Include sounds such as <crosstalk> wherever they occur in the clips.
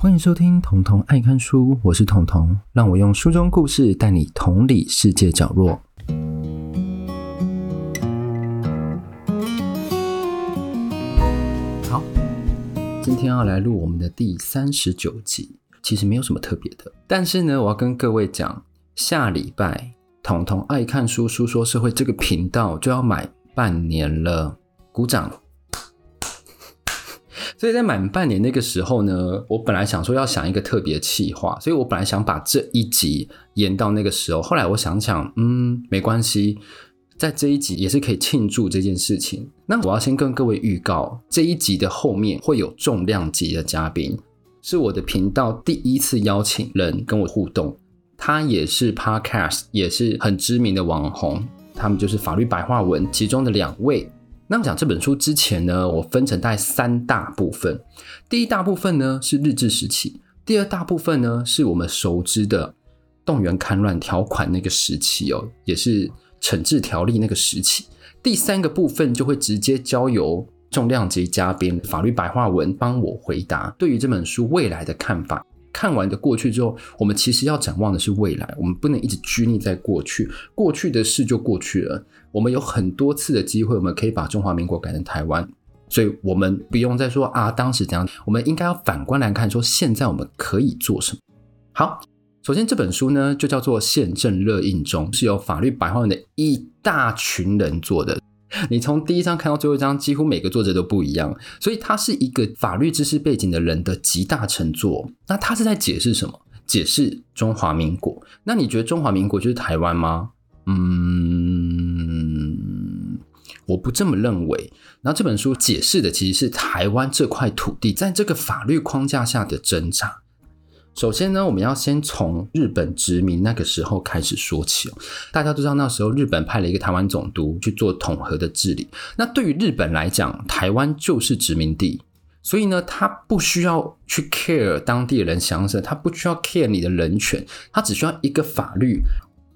欢迎收听《彤彤爱看书》，我是彤彤，让我用书中故事带你同理世界角落。好，今天要来录我们的第三十九集，其实没有什么特别的，但是呢，我要跟各位讲，下礼拜《彤彤爱看书》书说社会这个频道就要满半年了，鼓掌。所以在满半年那个时候呢，我本来想说要想一个特别企划，所以我本来想把这一集延到那个时候。后来我想想，嗯，没关系，在这一集也是可以庆祝这件事情。那我要先跟各位预告，这一集的后面会有重量级的嘉宾，是我的频道第一次邀请人跟我互动，他也是 Podcast，也是很知名的网红，他们就是法律白话文其中的两位。那讲这本书之前呢，我分成大概三大部分。第一大部分呢是日治时期，第二大部分呢是我们熟知的动员戡乱条款那个时期哦，也是惩治条例那个时期。第三个部分就会直接交由重量级嘉宾法律白话文帮我回答对于这本书未来的看法。看完的过去之后，我们其实要展望的是未来，我们不能一直拘泥在过去，过去的事就过去了。我们有很多次的机会，我们可以把中华民国改成台湾，所以我们不用再说啊，当时怎样，我们应该要反观来看，说现在我们可以做什么。好，首先这本书呢就叫做《宪政热印中》，是由法律白话文的一大群人做的。你从第一章看到最后一章，几乎每个作者都不一样，所以它是一个法律知识背景的人的集大成作。那他是在解释什么？解释中华民国。那你觉得中华民国就是台湾吗？嗯，我不这么认为。然后这本书解释的其实是台湾这块土地在这个法律框架下的挣扎。首先呢，我们要先从日本殖民那个时候开始说起哦。大家都知道，那时候日本派了一个台湾总督去做统合的治理。那对于日本来讲，台湾就是殖民地，所以呢，他不需要去 care 当地的人想什么，他不需要 care 你的人权，他只需要一个法律。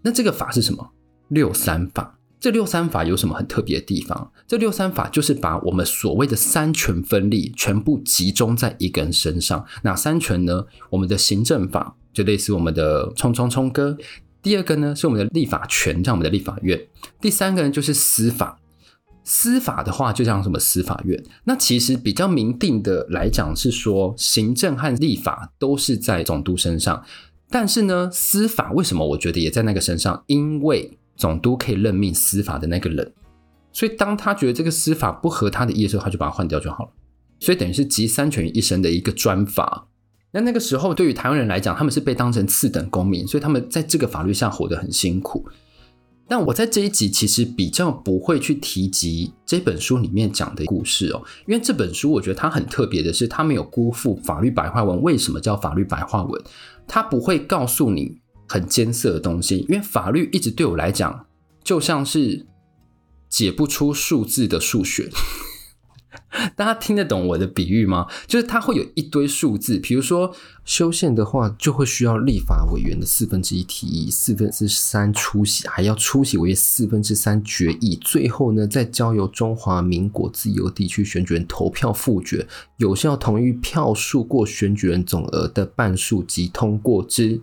那这个法是什么？六三法。这六三法有什么很特别的地方？这六三法就是把我们所谓的三权分立全部集中在一个人身上。哪三权呢？我们的行政法就类似我们的冲冲冲哥。第二个呢是我们的立法权，像我们的立法院。第三个呢就是司法。司法的话就像什么司法院。那其实比较明定的来讲是说，行政和立法都是在总督身上。但是呢，司法为什么我觉得也在那个身上？因为总督可以任命司法的那个人，所以当他觉得这个司法不合他的意的时候，他就把它换掉就好了。所以等于是集三权于一身的一个专法。那那个时候对于台湾人来讲，他们是被当成次等公民，所以他们在这个法律下活得很辛苦。但我在这一集其实比较不会去提及这本书里面讲的故事哦，因为这本书我觉得它很特别的是，它没有辜负法律白话文。为什么叫法律白话文？它不会告诉你。很艰涩的东西，因为法律一直对我来讲就像是解不出数字的数学。<laughs> 大家听得懂我的比喻吗？就是它会有一堆数字，比如说修宪的话，就会需要立法委员的四分之一提议，四分之三出席，还要出席委员四分之三决议，最后呢再交由中华民国自由地区选举人投票复决，有效同意票数过选举人总额的半数即通过之。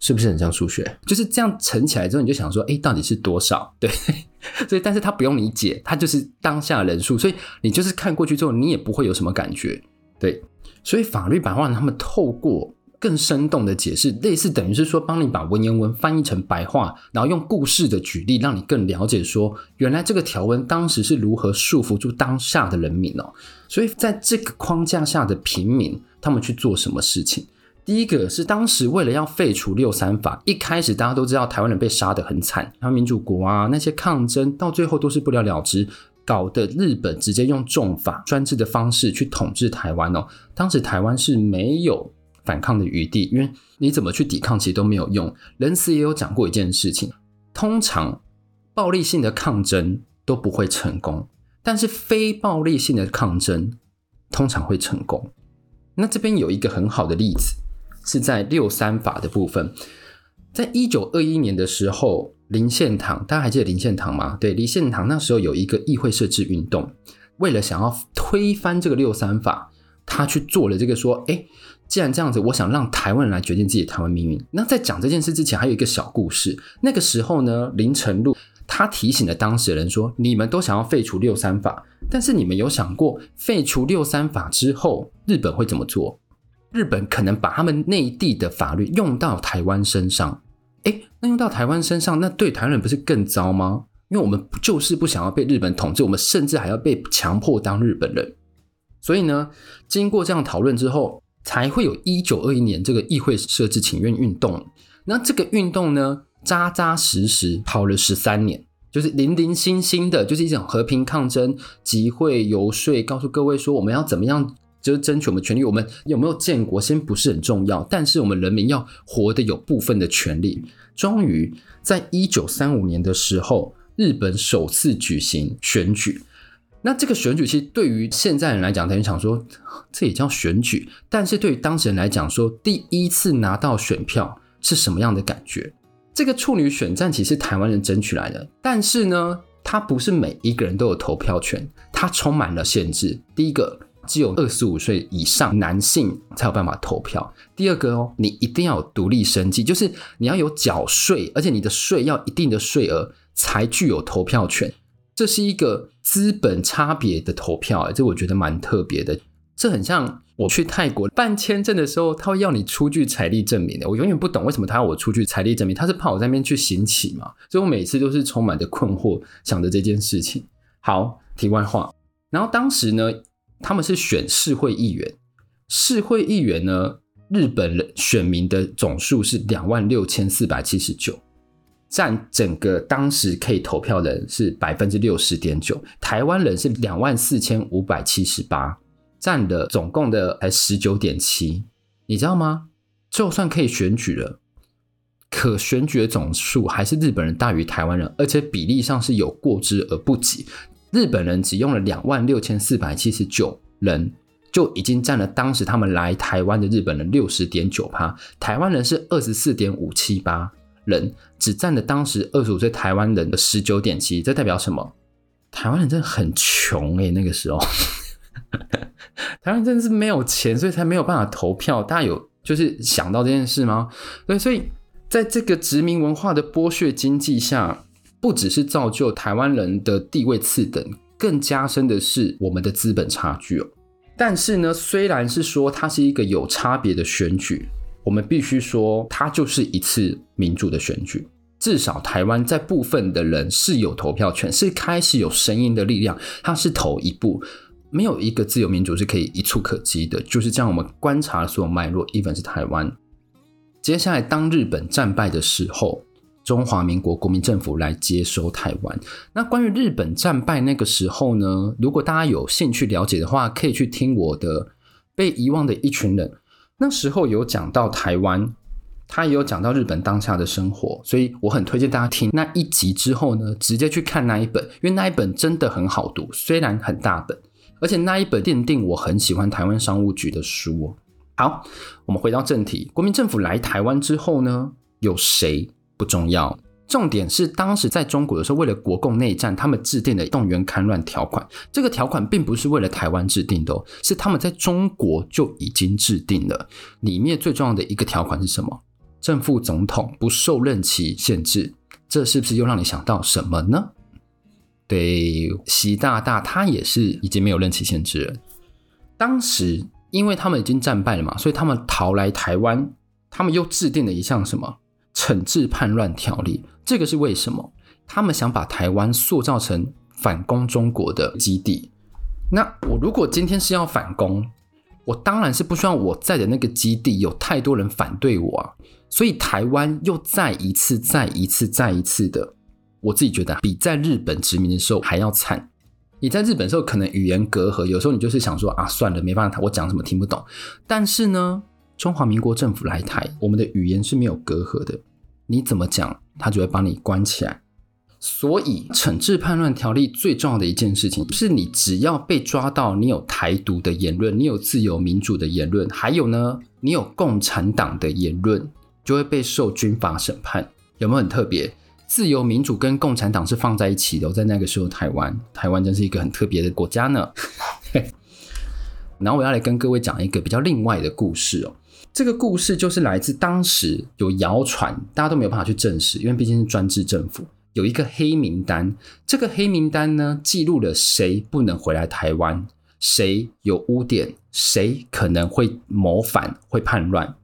是不是很像数学？就是这样乘起来之后，你就想说，哎，到底是多少？<laughs> 对，所以但是它不用你解，它就是当下人数，所以你就是看过去之后，你也不会有什么感觉。对，所以法律白话他们透过更生动的解释，类似等于是说帮你把文言文翻译成白话，然后用故事的举例，让你更了解说，原来这个条文当时是如何束缚住当下的人民哦。所以在这个框架下的平民，他们去做什么事情？第一个是当时为了要废除六三法，一开始大家都知道台湾人被杀得很惨，然后民主国啊那些抗争到最后都是不了了之，搞得日本直接用重法专制的方式去统治台湾哦。当时台湾是没有反抗的余地，因为你怎么去抵抗其实都没有用。仁慈也有讲过一件事情，通常暴力性的抗争都不会成功，但是非暴力性的抗争通常会成功。那这边有一个很好的例子。是在六三法的部分，在一九二一年的时候，林献堂，大家还记得林献堂吗？对，林献堂那时候有一个议会设置运动，为了想要推翻这个六三法，他去做了这个说，哎，既然这样子，我想让台湾人来决定自己的台湾命运。那在讲这件事之前，还有一个小故事。那个时候呢，林承禄他提醒了当事人说，你们都想要废除六三法，但是你们有想过废除六三法之后，日本会怎么做？日本可能把他们内地的法律用到台湾身上。诶，那用到台湾身上，那对台湾人不是更糟吗？因为我们就是不想要被日本统治，我们甚至还要被强迫当日本人。所以呢，经过这样讨论之后，才会有一九二一年这个议会设置请愿运动。那这个运动呢，扎扎实实跑了十三年，就是零零星星的，就是一种和平抗争、集会游说，告诉各位说我们要怎么样。就是争取我们权利，我们有没有建国先不是很重要，但是我们人民要活得有部分的权利。终于在一九三五年的时候，日本首次举行选举。那这个选举其实对于现在人来讲，等于想说这也叫选举，但是对于当时人来讲说，第一次拿到选票是什么样的感觉？这个处女选战其实台湾人争取来的，但是呢，它不是每一个人都有投票权，它充满了限制。第一个。只有二十五岁以上男性才有办法投票。第二个哦，你一定要有独立生计，就是你要有缴税，而且你的税要一定的税额才具有投票权。这是一个资本差别的投票，哎，这我觉得蛮特别的。这很像我去泰国办签证的时候，他会要你出具财力证明的。我永远不懂为什么他要我出具财力证明，他是怕我在那边去行乞嘛？所以我每次都是充满着困惑，想着这件事情。好，题外话，然后当时呢？他们是选市会议员，市会议员呢，日本人选民的总数是两万六千四百七十九，占整个当时可以投票人是百分之六十点九。台湾人是两万四千五百七十八，占的总共的才十九点七。你知道吗？就算可以选举了，可选举的总数还是日本人大于台湾人，而且比例上是有过之而不及。日本人只用了两万六千四百七十九人，就已经占了当时他们来台湾的日本人六十点九趴。台湾人是二十四点五七八人，只占了当时二十五岁台湾人的十九点七。这代表什么？台湾人真的很穷诶、那个时候，<laughs> 台湾真的是没有钱，所以才没有办法投票。大家有就是想到这件事吗？对，所以在这个殖民文化的剥削经济下。不只是造就台湾人的地位次等，更加深的是我们的资本差距哦。但是呢，虽然是说它是一个有差别的选举，我们必须说它就是一次民主的选举。至少台湾在部分的人是有投票权，是开始有声音的力量，它是头一步。没有一个自由民主是可以一触可及的，就是这样。我们观察所有脉络，even 是台湾。接下来，当日本战败的时候。中华民国国民政府来接收台湾。那关于日本战败那个时候呢？如果大家有兴趣了解的话，可以去听我的《被遗忘的一群人》。那时候有讲到台湾，他也有讲到日本当下的生活，所以我很推荐大家听那一集之后呢，直接去看那一本，因为那一本真的很好读，虽然很大本，而且那一本奠定我很喜欢台湾商务局的书。好，我们回到正题，国民政府来台湾之后呢，有谁？不重要，重点是当时在中国的时候，为了国共内战，他们制定的动员戡乱条款。这个条款并不是为了台湾制定的，是他们在中国就已经制定了。里面最重要的一个条款是什么？正副总统不受任期限制。这是不是又让你想到什么呢？对，习大大他也是已经没有任期限制了。当时因为他们已经战败了嘛，所以他们逃来台湾，他们又制定了一项什么？惩治叛乱条例，这个是为什么？他们想把台湾塑造成反攻中国的基地。那我如果今天是要反攻，我当然是不希望我在的那个基地有太多人反对我啊。所以台湾又再一次、再一次、再一次的，我自己觉得比在日本殖民的时候还要惨。你在日本的时候可能语言隔阂，有时候你就是想说啊，算了，没办法，我讲什么听不懂。但是呢，中华民国政府来台，我们的语言是没有隔阂的。你怎么讲，他就会把你关起来。所以，惩治叛乱条例最重要的一件事情，是你只要被抓到，你有台独的言论，你有自由民主的言论，还有呢，你有共产党的言论，就会被受军法审判。有没有很特别？自由民主跟共产党是放在一起的。在那个时候，台湾，台湾真是一个很特别的国家呢。<laughs> 然后我要来跟各位讲一个比较另外的故事哦。这个故事就是来自当时有谣传，大家都没有办法去证实，因为毕竟是专制政府，有一个黑名单。这个黑名单呢，记录了谁不能回来台湾，谁有污点，谁可能会谋反、会叛乱。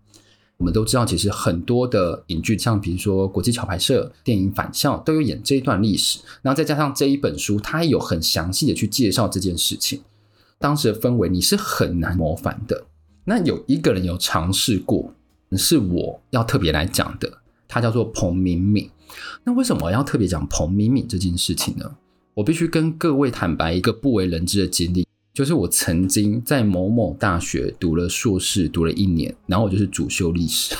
我们都知道，其实很多的影剧，像比如说国际桥牌社、电影《返校》，都有演这一段历史。然后再加上这一本书，它有很详细的去介绍这件事情。当时的氛围，你是很难谋反的。那有一个人有尝试过，是我要特别来讲的，他叫做彭敏敏。那为什么要特别讲彭敏敏这件事情呢？我必须跟各位坦白一个不为人知的经历。就是我曾经在某某大学读了硕士，读了一年，然后我就是主修历史。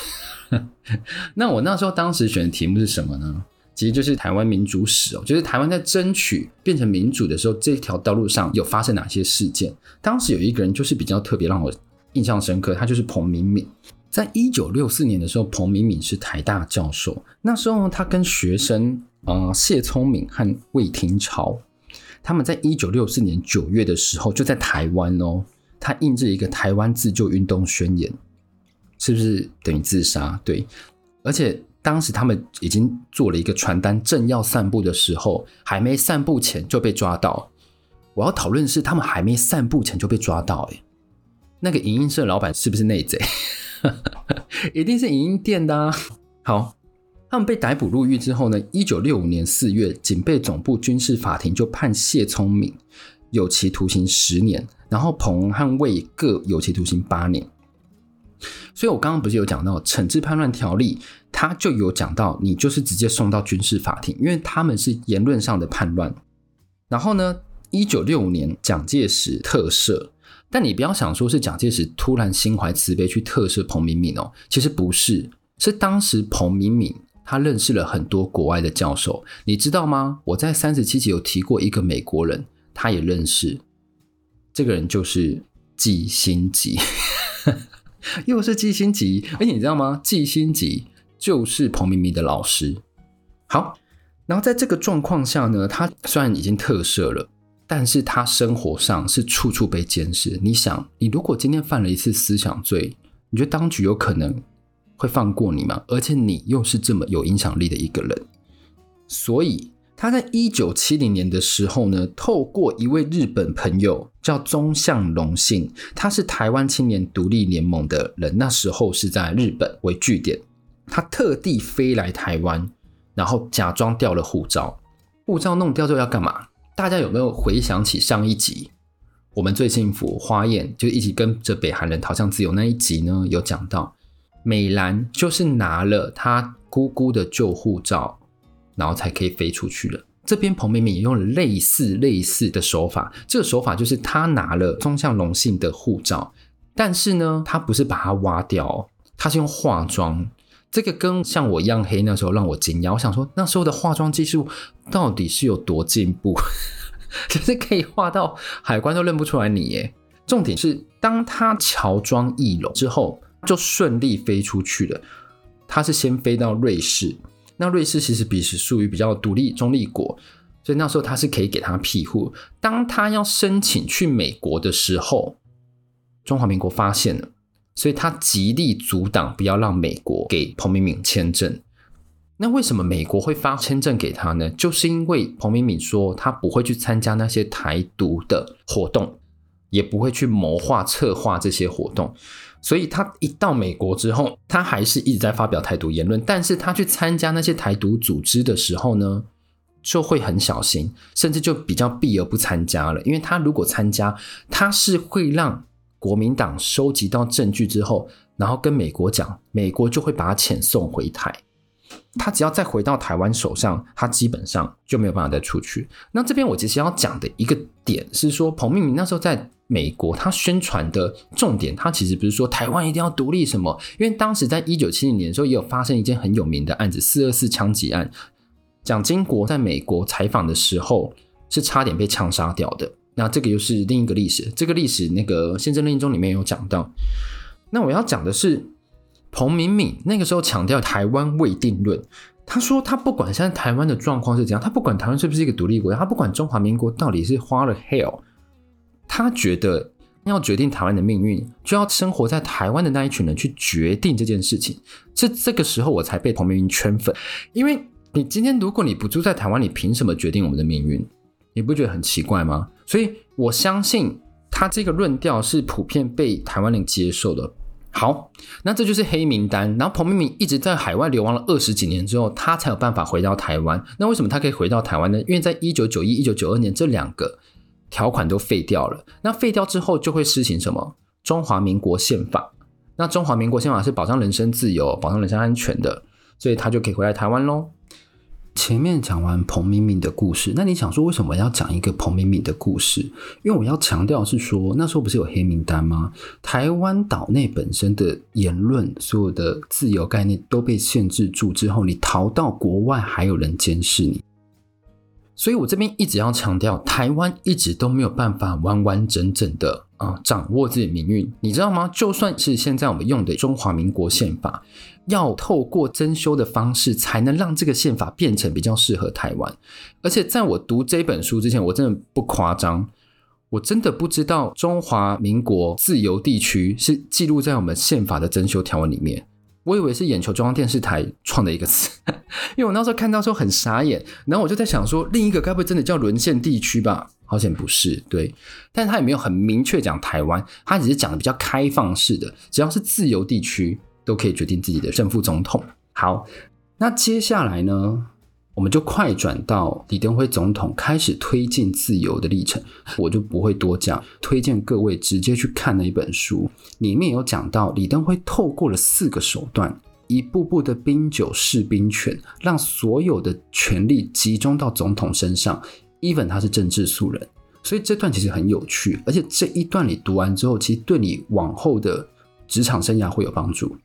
<laughs> 那我那时候当时选的题目是什么呢？其实就是台湾民主史哦，就是台湾在争取变成民主的时候，这条道路上有发生哪些事件。当时有一个人就是比较特别让我印象深刻，他就是彭明敏。在一九六四年的时候，彭明敏是台大教授，那时候他跟学生啊、谢聪明和魏廷朝。他们在一九六四年九月的时候，就在台湾哦，他印制一个台湾自救运动宣言，是不是等于自杀？对，而且当时他们已经做了一个传单，正要散步的时候，还没散步前就被抓到。我要讨论的是，他们还没散步前就被抓到，诶，那个影音社老板是不是内贼？<laughs> 一定是影音店的啊。好。他们被逮捕入狱之后呢，一九六五年四月，警备总部军事法庭就判谢聪明有期徒刑十年，然后彭和魏各有期徒刑八年。所以我刚刚不是有讲到惩治叛乱条例，他就有讲到你就是直接送到军事法庭，因为他们是言论上的叛乱。然后呢，一九六五年蒋介石特赦，但你不要想说是蒋介石突然心怀慈悲去特赦彭敏敏哦，其实不是，是当时彭敏敏。他认识了很多国外的教授，你知道吗？我在三十七集有提过一个美国人，他也认识。这个人就是季辛吉，<laughs> 又是季辛吉。而且你知道吗？季辛吉就是彭敏敏的老师。好，然后在这个状况下呢，他虽然已经特赦了，但是他生活上是处处被监视。你想，你如果今天犯了一次思想罪，你觉得当局有可能会放过你吗？而且你又是这么有影响力的一个人，所以他在一九七零年的时候呢，透过一位日本朋友叫中向隆信，他是台湾青年独立联盟的人，那时候是在日本为据点，他特地飞来台湾，然后假装掉了护照，护照弄掉之后要干嘛？大家有没有回想起上一集我们最幸福花燕就一起跟着北韩人逃向自由那一集呢？有讲到。美兰就是拿了她姑姑的旧护照，然后才可以飞出去了。这边彭敏敏也用了类似类似的手法，这个手法就是她拿了宗像隆信的护照，但是呢，她不是把它挖掉，她是用化妆。这个跟像我一样黑那时候让我惊讶，我想说那时候的化妆技术到底是有多进步，<laughs> 就是可以画到海关都认不出来你耶。重点是当他乔装易容之后。就顺利飞出去了。他是先飞到瑞士，那瑞士其实比是属于比较独立中立国，所以那时候他是可以给他庇护。当他要申请去美国的时候，中华民国发现了，所以他极力阻挡，不要让美国给彭明敏签证。那为什么美国会发签证给他呢？就是因为彭明敏说他不会去参加那些台独的活动，也不会去谋划策划这些活动。所以他一到美国之后，他还是一直在发表台独言论。但是他去参加那些台独组织的时候呢，就会很小心，甚至就比较避而不参加了。因为他如果参加，他是会让国民党收集到证据之后，然后跟美国讲，美国就会把他遣送回台。他只要再回到台湾手上，他基本上就没有办法再出去。那这边我其实要讲的一个点是说，彭明敏那时候在。美国他宣传的重点，他其实不是说台湾一定要独立什么，因为当时在一九七零年的时候，也有发生一件很有名的案子——四二四枪击案。蒋经国在美国采访的时候，是差点被枪杀掉的。那这个又是另一个历史，这个历史那个《宪政论语》中里面有讲到。那我要讲的是，彭明敏那个时候强调台湾未定论。他说他不管现在台湾的状况是怎样，他不管台湾是不是一个独立国家，他不管中华民国到底是花了 hell。他觉得要决定台湾的命运，就要生活在台湾的那一群人去决定这件事情。这这个时候我才被彭明敏圈粉，因为你今天如果你不住在台湾，你凭什么决定我们的命运？你不觉得很奇怪吗？所以我相信他这个论调是普遍被台湾人接受的。好，那这就是黑名单。然后彭明敏一直在海外流亡了二十几年之后，他才有办法回到台湾。那为什么他可以回到台湾呢？因为在一九九一、一九九二年这两个条款都废掉了。那废掉之后就会施行什么？中华民国宪法。那中华民国宪法是保障人身自由、保障人身安全的，所以他就可以回来台湾喽。前面讲完彭敏敏的故事，那你想说为什么要讲一个彭敏敏的故事？因为我要强调是说，那时候不是有黑名单吗？台湾岛内本身的言论，所有的自由概念都被限制住之后，你逃到国外还有人监视你。所以我这边一直要强调，台湾一直都没有办法完完整整的啊掌握自己命运，你知道吗？就算是现在我们用的中华民国宪法。要透过增修的方式，才能让这个宪法变成比较适合台湾。而且在我读这本书之前，我真的不夸张，我真的不知道中华民国自由地区是记录在我们宪法的增修条文里面。我以为是眼球中央电视台创的一个词，<laughs> 因为我那时候看到时候很傻眼，然后我就在想说，另一个该不会真的叫沦陷地区吧？好像不是，对，但是他也没有很明确讲台湾，他只是讲的比较开放式的，只要是自由地区。都可以决定自己的正副总统。好，那接下来呢，我们就快转到李登辉总统开始推进自由的历程，我就不会多讲，推荐各位直接去看那一本书，里面有讲到李登辉透过了四个手段，一步步的冰酒释兵权，让所有的权力集中到总统身上，even 他是政治素人，所以这段其实很有趣，而且这一段你读完之后，其实对你往后的职场生涯会有帮助。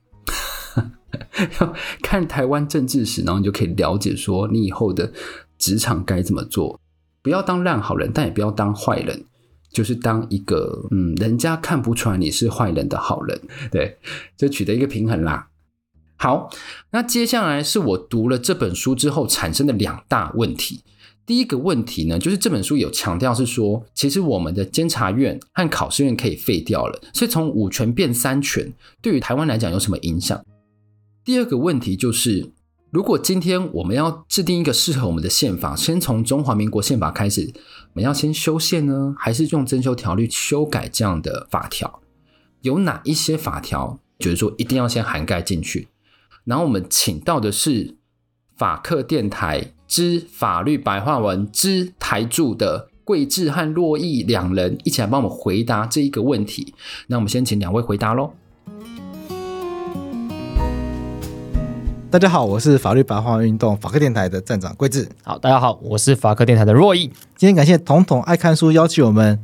<laughs> 要看台湾政治史，然后你就可以了解说你以后的职场该怎么做。不要当烂好人，但也不要当坏人，就是当一个嗯，人家看不出来你是坏人的好人。对，就取得一个平衡啦。好，那接下来是我读了这本书之后产生的两大问题。第一个问题呢，就是这本书有强调是说，其实我们的监察院和考试院可以废掉了，所以从五权变三权，对于台湾来讲有什么影响？第二个问题就是，如果今天我们要制定一个适合我们的宪法，先从中华民国宪法开始，我们要先修宪呢，还是用增修条例修改这样的法条？有哪一些法条觉得说一定要先涵盖进去？然后我们请到的是法客电台之法律白话文之台柱的桂智和珞亦两人一起来帮我们回答这一个问题。那我们先请两位回答喽。大家好，我是法律白话文运动法客电台的站长桂智。好，大家好，我是法科电台的若毅。今天感谢统统爱看书邀请我们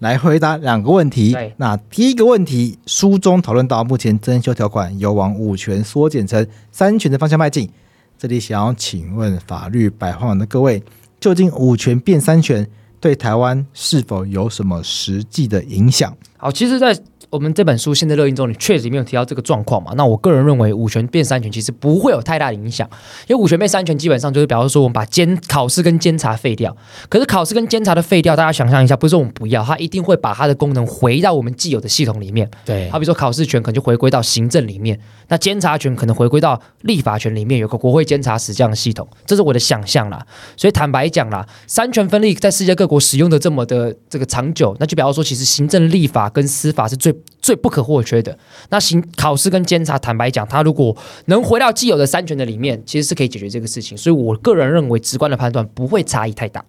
来回答两个问题。那第一个问题，书中讨论到目前增修条款有往五权缩减成三权的方向迈进。这里想要请问法律白话文的各位，究竟五权变三权对台湾是否有什么实际的影响？好，其实，在我们这本书现在热映中，你确实没有提到这个状况嘛？那我个人认为，五权变三权其实不会有太大的影响，因为五权变三权基本上就是表示说，我们把监考试跟监察废掉。可是考试跟监察的废掉，大家想象一下，不是说我们不要，它一定会把它的功能回到我们既有的系统里面。对，好比说考试权可能就回归到行政里面，那监察权可能回归到立法权里面，有个国会监察使这样的系统，这是我的想象啦。所以坦白讲啦，三权分立在世界各国使用的这么的这个长久，那就比方说，其实行政、立法跟司法是最。最不可或缺的。那行考试跟监察，坦白讲，他如果能回到既有的三权的里面，其实是可以解决这个事情。所以我个人认为，直观的判断不会差异太大。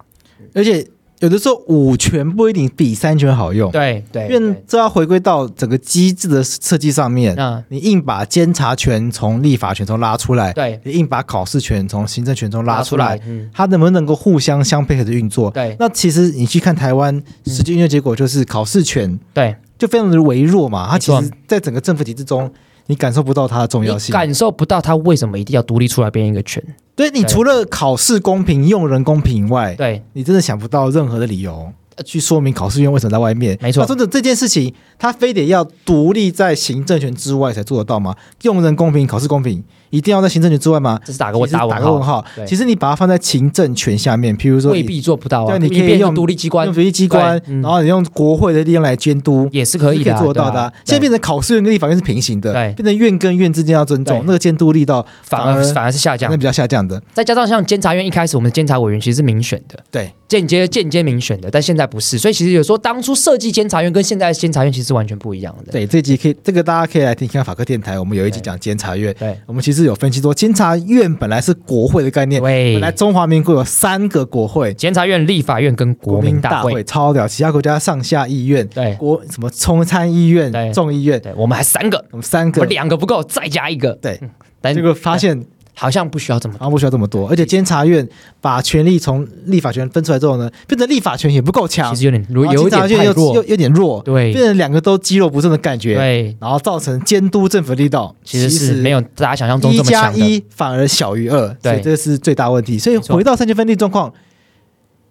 而且有的时候五权不一定比三权好用。对对，因为这要回归到整个机制的设计上面。嗯，你硬把监察权从立法权中拉出来，对，你硬把考试权从行政权中拉出来，嗯，它能不能够互相相配合的运作？对，那其实你去看台湾实际运作结果，就是考试权对。就非常的微弱嘛，它其实在整个政府体制中，你感受不到它的重要性，感受不到它为什么一定要独立出来变一个权。对，你除了考试公平、用人公平以外，对，你真的想不到任何的理由去说明考试院为什么在外面。没错，真的这件事情，他非得要独立在行政权之外才做得到吗？用人公平、考试公平，一定要在行政权之外吗？这是打个问打个问号。其实你把它放在行政权下面，譬如说未必做不到啊。对，你可以用独立机关，用独立机关，然后你用国会的力量来监督，也是可以的，做到的。现在变成考试院跟立法院是平行的，对变成院跟院之间要尊重，那个监督力道反而反而是下降，那比较下降的。再加上像监察院一开始，我们的监察委员其实是民选的，对，间接间接民选的，但现在不是，所以其实有时候当初设计监察院跟现在监察院其实是完全不一样的。对，这集可以，这个大家可以来听听法科电台，我们有一集讲监察院，对，我们其实有分析说监察院本来是国会的概念，对，本来中华民国有三个国会，监察院、立法院跟国民大会，超屌，其他国家上下议院，对，国什么中参议院、众议院，对，我们还三个，我们三个，两个不够，再加一个，对，但结果发现。好像不需要这么，多，啊不需要这么多，而且监察院把权力从立法权分出来之后呢，变成立法权也不够强，其实有点弱，有点太弱，又有点弱，对，变成两个都肌肉不振的感觉，对，然后造成监督政府力道其实是没有大家想象中这么强的，一加一反而小于二，对，这是最大问题。所以回到三权分立状况。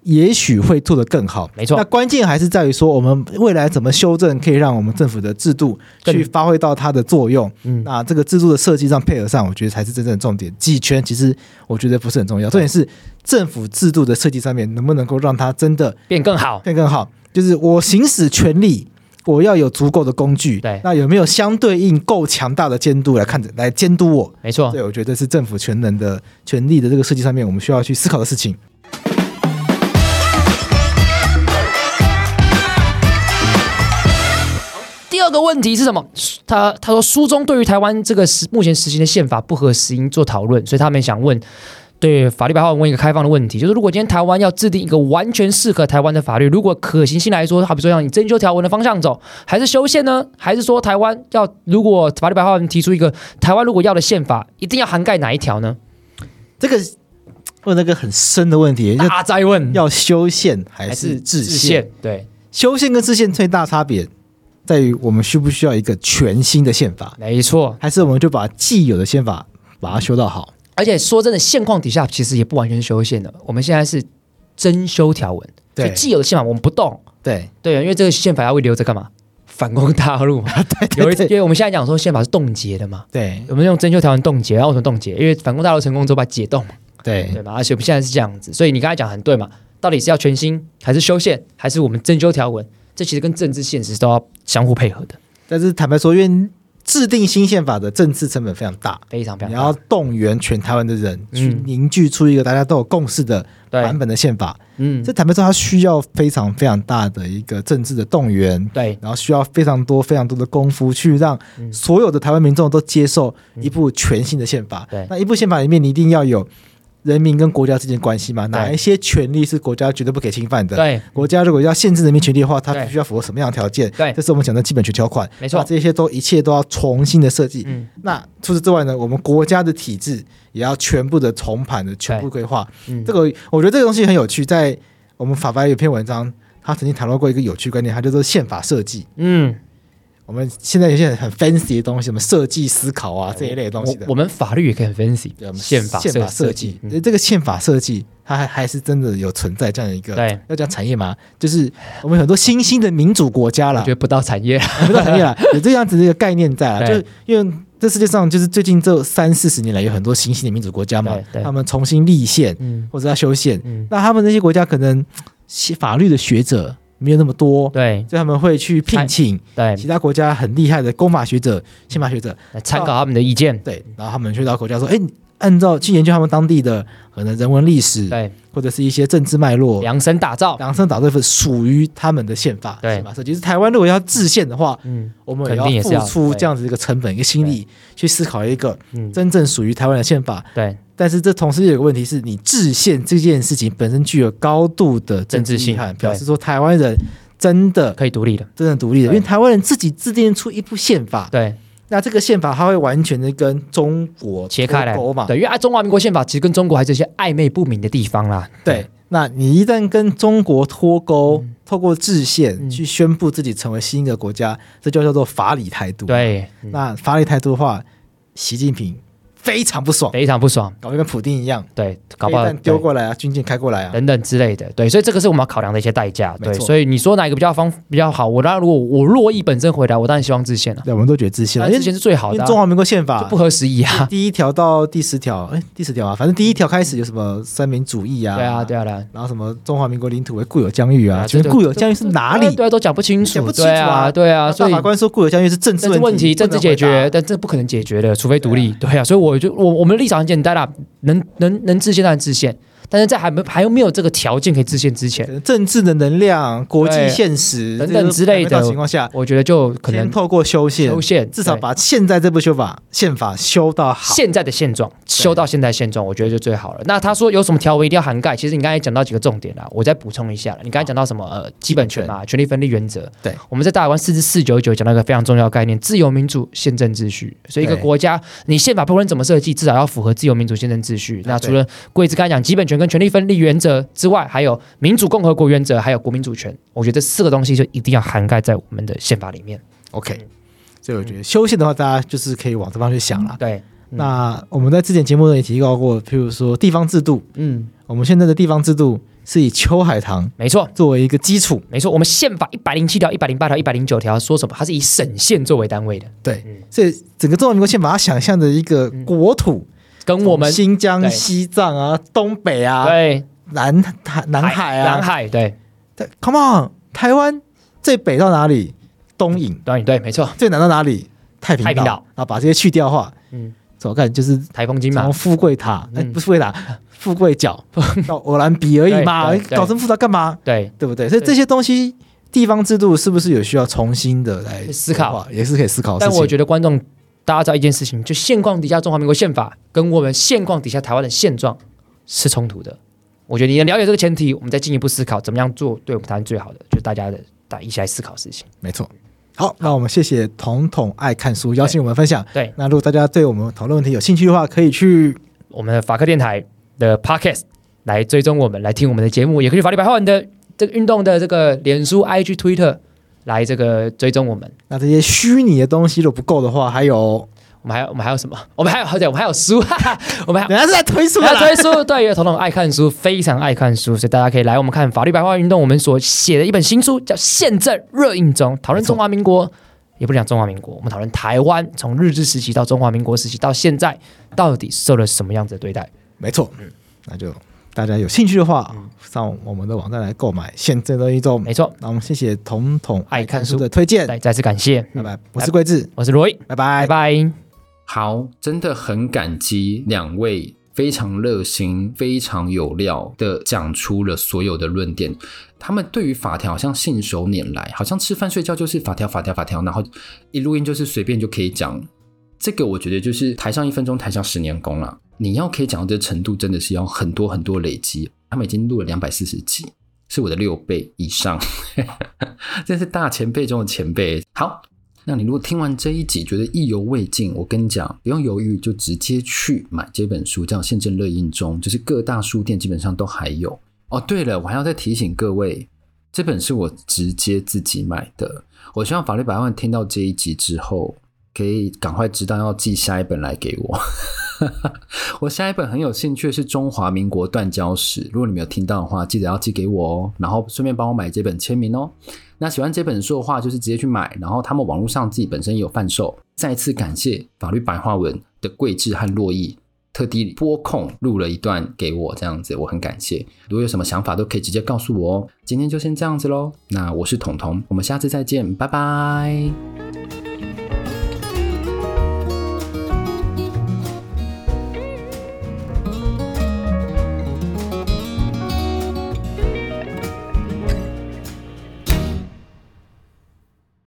也许会做得更好，没错。那关键还是在于说，我们未来怎么修正，可以让我们政府的制度去发挥到它的作用。嗯，那这个制度的设计上配合上，我觉得才是真正的重点。几圈其实我觉得不是很重要，重点是政府制度的设计上面能不能够让它真的变更好，变更好。就是我行使权力，我要有足够的工具。对，那有没有相对应够强大的监督来看着来监督我？没错，对，我觉得是政府全能的权力的这个设计上面，我们需要去思考的事情。二个问题是什么？他他说书中对于台湾这个实目前实行的宪法不合时宜做讨论，所以他们想问，对法律白话文问一个开放的问题，就是如果今天台湾要制定一个完全适合台湾的法律，如果可行性来说，好比说要以征修条文的方向走，还是修宪呢？还是说台湾要如果法律白话文提出一个台湾如果要的宪法，一定要涵盖哪一条呢？这个问那个很深的问题，大哉问，要修宪还是制宪？对，修宪跟制宪最大差别。在于我们需不需要一个全新的宪法？没错，还是我们就把既有的宪法把它修到好？而且说真的，现况底下其实也不完全是修宪的。我们现在是增修条文，对既有的宪法我们不动。对对，因为这个宪法要会留着干嘛？<laughs> 反攻大陆嘛。<laughs> 对，对，对，有一，因为我们现在讲说宪法是冻结的嘛。对，我们用增修条文冻结，然后为什么冻结？因为反攻大陆成功之后把它解冻嘛。对对吧？而且我们现在是这样子，所以你刚才讲很对嘛？到底是要全新，还是修宪，还是我们增修条文？这其实跟政治现实都要相互配合的。但是坦白说，因为制定新宪法的政治成本非常大，非常非常大。你要动员全台湾的人去凝聚出一个大家都有共识的版本的宪法，嗯，这坦白说，它需要非常非常大的一个政治的动员，对，然后需要非常多非常多的功夫去让所有的台湾民众都接受一部全新的宪法。对，那一部宪法里面，你一定要有。人民跟国家之间关系嘛，哪一些权利是国家绝对不可以侵犯的？对，国家如果要限制人民权利的话，它必须要符合什么样的条件？对，这是我们讲的基本权条款。没错，这些都一切都要重新的设计。嗯，那除此之外呢，我们国家的体制也要全部的重盘的全部规划。嗯，这个我觉得这个东西很有趣，在我们法白有篇文章，他曾经谈论过一个有趣观念，它叫做宪法设计。嗯。我们现在有些很 fancy 的东西，什么设计思考啊这一类的东西的。我们法律也可以很 fancy，宪法宪法设计，嗯、这个宪法设计它还还是真的有存在这样的一个。对，要讲产业嘛，就是我们很多新兴的民主国家了，我觉得不到产业，不到产业了，<laughs> 有这样子的一个概念在啊，就因为这世界上就是最近这三四十年来有很多新兴的民主国家嘛，他们重新立宪，嗯、或者要修宪，嗯、那他们那些国家可能法律的学者。没有那么多，对，所以他们会去聘请对。其他国家很厉害的公法学者、宪法学者来参考他们的意见，对，然后他们去到国家说，哎，按照去研究他们当地的可能人文历史，对，或者是一些政治脉络，量身打造，量身打造一份属于他们的宪法，对，宪法设计。其实台湾如果要制宪的话，嗯，我们也要付出这样子一个成本、一个心力去思考一个真正属于台湾的宪法，对。但是这同时有一个问题是，你制宪这件事情本身具有高度的政治性，表示说台湾人真的可以独立的，真的独立的，因为台湾人自己制定出一部宪法，对，那这个宪法它会完全的跟中国切开来嘛？对，因为啊，中华民国宪法其实跟中国还是有些暧昧不明的地方啦。对，那你一旦跟中国脱钩，透过制宪去宣布自己成为新的国家，这就叫做法理态度。对，那法理态度的话，习近平。非常不爽，非常不爽，搞得跟普丁一样，对，搞不好丢过来啊，军舰开过来啊，等等之类的，对，所以这个是我们要考量的一些代价，对，所以你说哪一个比较方比较好？我当然如果我洛邑本身回来，我当然希望制宪了，对，我们都觉得制宪，制宪是最好的，因为中华民国宪法不合时宜啊，第一条到第十条，哎，第十条啊，反正第一条开始有什么三民主义啊，对啊，对啊，然后什么中华民国领土为固有疆域啊，其实固有疆域是哪里？对啊，都讲不清楚，对啊，对啊，所以法官说固有疆域是政治问题，政治解决，但这不可能解决的，除非独立，对啊，所以我就我我们的立场很简单啦。能能能制宪当然制宪。但是在还没还有没有这个条件可以制宪之前，政治的能量、国际现实等等之类的情况下，我觉得就可能透过修宪，修宪至少把现在这部修法宪法修到好，现在的现状修到现在现状，我觉得就最好了。那他说有什么条文一定要涵盖？其实你刚才讲到几个重点啦，我再补充一下。你刚才讲到什么呃基本权啊，权利分立原则。对，我们在大法官四至四九九讲到一个非常重要的概念：自由民主宪政秩序。所以一个国家你宪法不论怎么设计，至少要符合自由民主宪政秩序。那除了贵子刚才讲基本权跟权利分立原则。之外，还有民主共和国原则，还有国民主权。我觉得这四个东西就一定要涵盖在我们的宪法里面。OK，所以我觉得修宪的话，大家就是可以往这方去想了。对，那我们在之前节目中也提到过，譬如说地方制度，嗯，我们现在的地方制度是以秋海棠没错作为一个基础，没错。我们宪法一百零七条、一百零八条、一百零九条说什么？它是以省县作为单位的。对，所以整个中华民国宪法，它想象的一个国土，跟我们新疆、西藏啊、东北啊，对。南海、南海啊，南海对，对，Come on，台湾最北到哪里？东引，东引对，没错。最南到哪里？太平岛。太平岛，然后把这些去掉的话，嗯，走看就是台风金马，从富贵塔，哎，不是富贵塔，<laughs> 富贵角 <laughs> 到偶然比而已嘛，搞这么复杂干嘛？对，对不对？所以这些东西，地方制度是不是有需要重新的来思考？也是可以思考。但我觉得观众大家知道一件事情，就现况底下中华民国宪法跟我们现况底下台湾的现状是冲突的。我觉得你能了解这个前提，我们再进一步思考怎么样做对我们台湾最好的，就是大家的大家一起来思考事情。没错。好，那我们谢谢彤彤爱看书邀请我们分享。对，那如果大家对我们讨论问题有兴趣的话，可以去我们的法科电台的 Podcast 来追踪我们，来听我们的节目，也可以去法律白话文的这个运动的这个脸书、IG、Twitter 来这个追踪我们。那这些虚拟的东西如果不够的话，还有。我们还有我们还有什么？<laughs> 我们还有好对，我们还有书，哈哈，我们还人家是在推书，在推书。<laughs> 对，因为统统爱看书，非常爱看书，所以大家可以来我们看法律白话运动，我们所写的一本新书叫《宪政热映中》，讨论中华民国，也不讲中华民国，我们讨论台湾从日治时期到中华民国时期到现在，到底受了什么样子的对待？没错，嗯，那就大家有兴趣的话，上我们的网站来购买《宪政热映中》。没错，那我们谢谢彤彤爱看书的推荐，再再次感谢，拜拜。我是桂智，我是罗毅，拜拜，拜拜。好，真的很感激两位非常热心、非常有料的讲出了所有的论点。他们对于法条好像信手拈来，好像吃饭睡觉就是法条、法条、法条，然后一录音就是随便就可以讲。这个我觉得就是台上一分钟，台下十年功了。你要可以讲到这程度，真的是要很多很多累积。他们已经录了两百四十集，是我的六倍以上，<laughs> 这是大前辈中的前辈。好。那你如果听完这一集觉得意犹未尽，我跟你讲，不用犹豫，就直接去买这本书，叫《宪政热印中》，就是各大书店基本上都还有。哦，对了，我还要再提醒各位，这本是我直接自己买的。我希望法律百万听到这一集之后，可以赶快知道要寄下一本来给我。<laughs> 我下一本很有兴趣是《中华民国断交史》，如果你没有听到的话，记得要寄给我哦，然后顺便帮我买这本签名哦。那喜欢这本书的话，就是直接去买，然后他们网络上自己本身也有贩售。再次感谢法律白话文的桂智和洛邑，特地拨空录了一段给我，这样子我很感谢。如果有什么想法，都可以直接告诉我哦。今天就先这样子喽，那我是彤彤，我们下次再见，拜拜。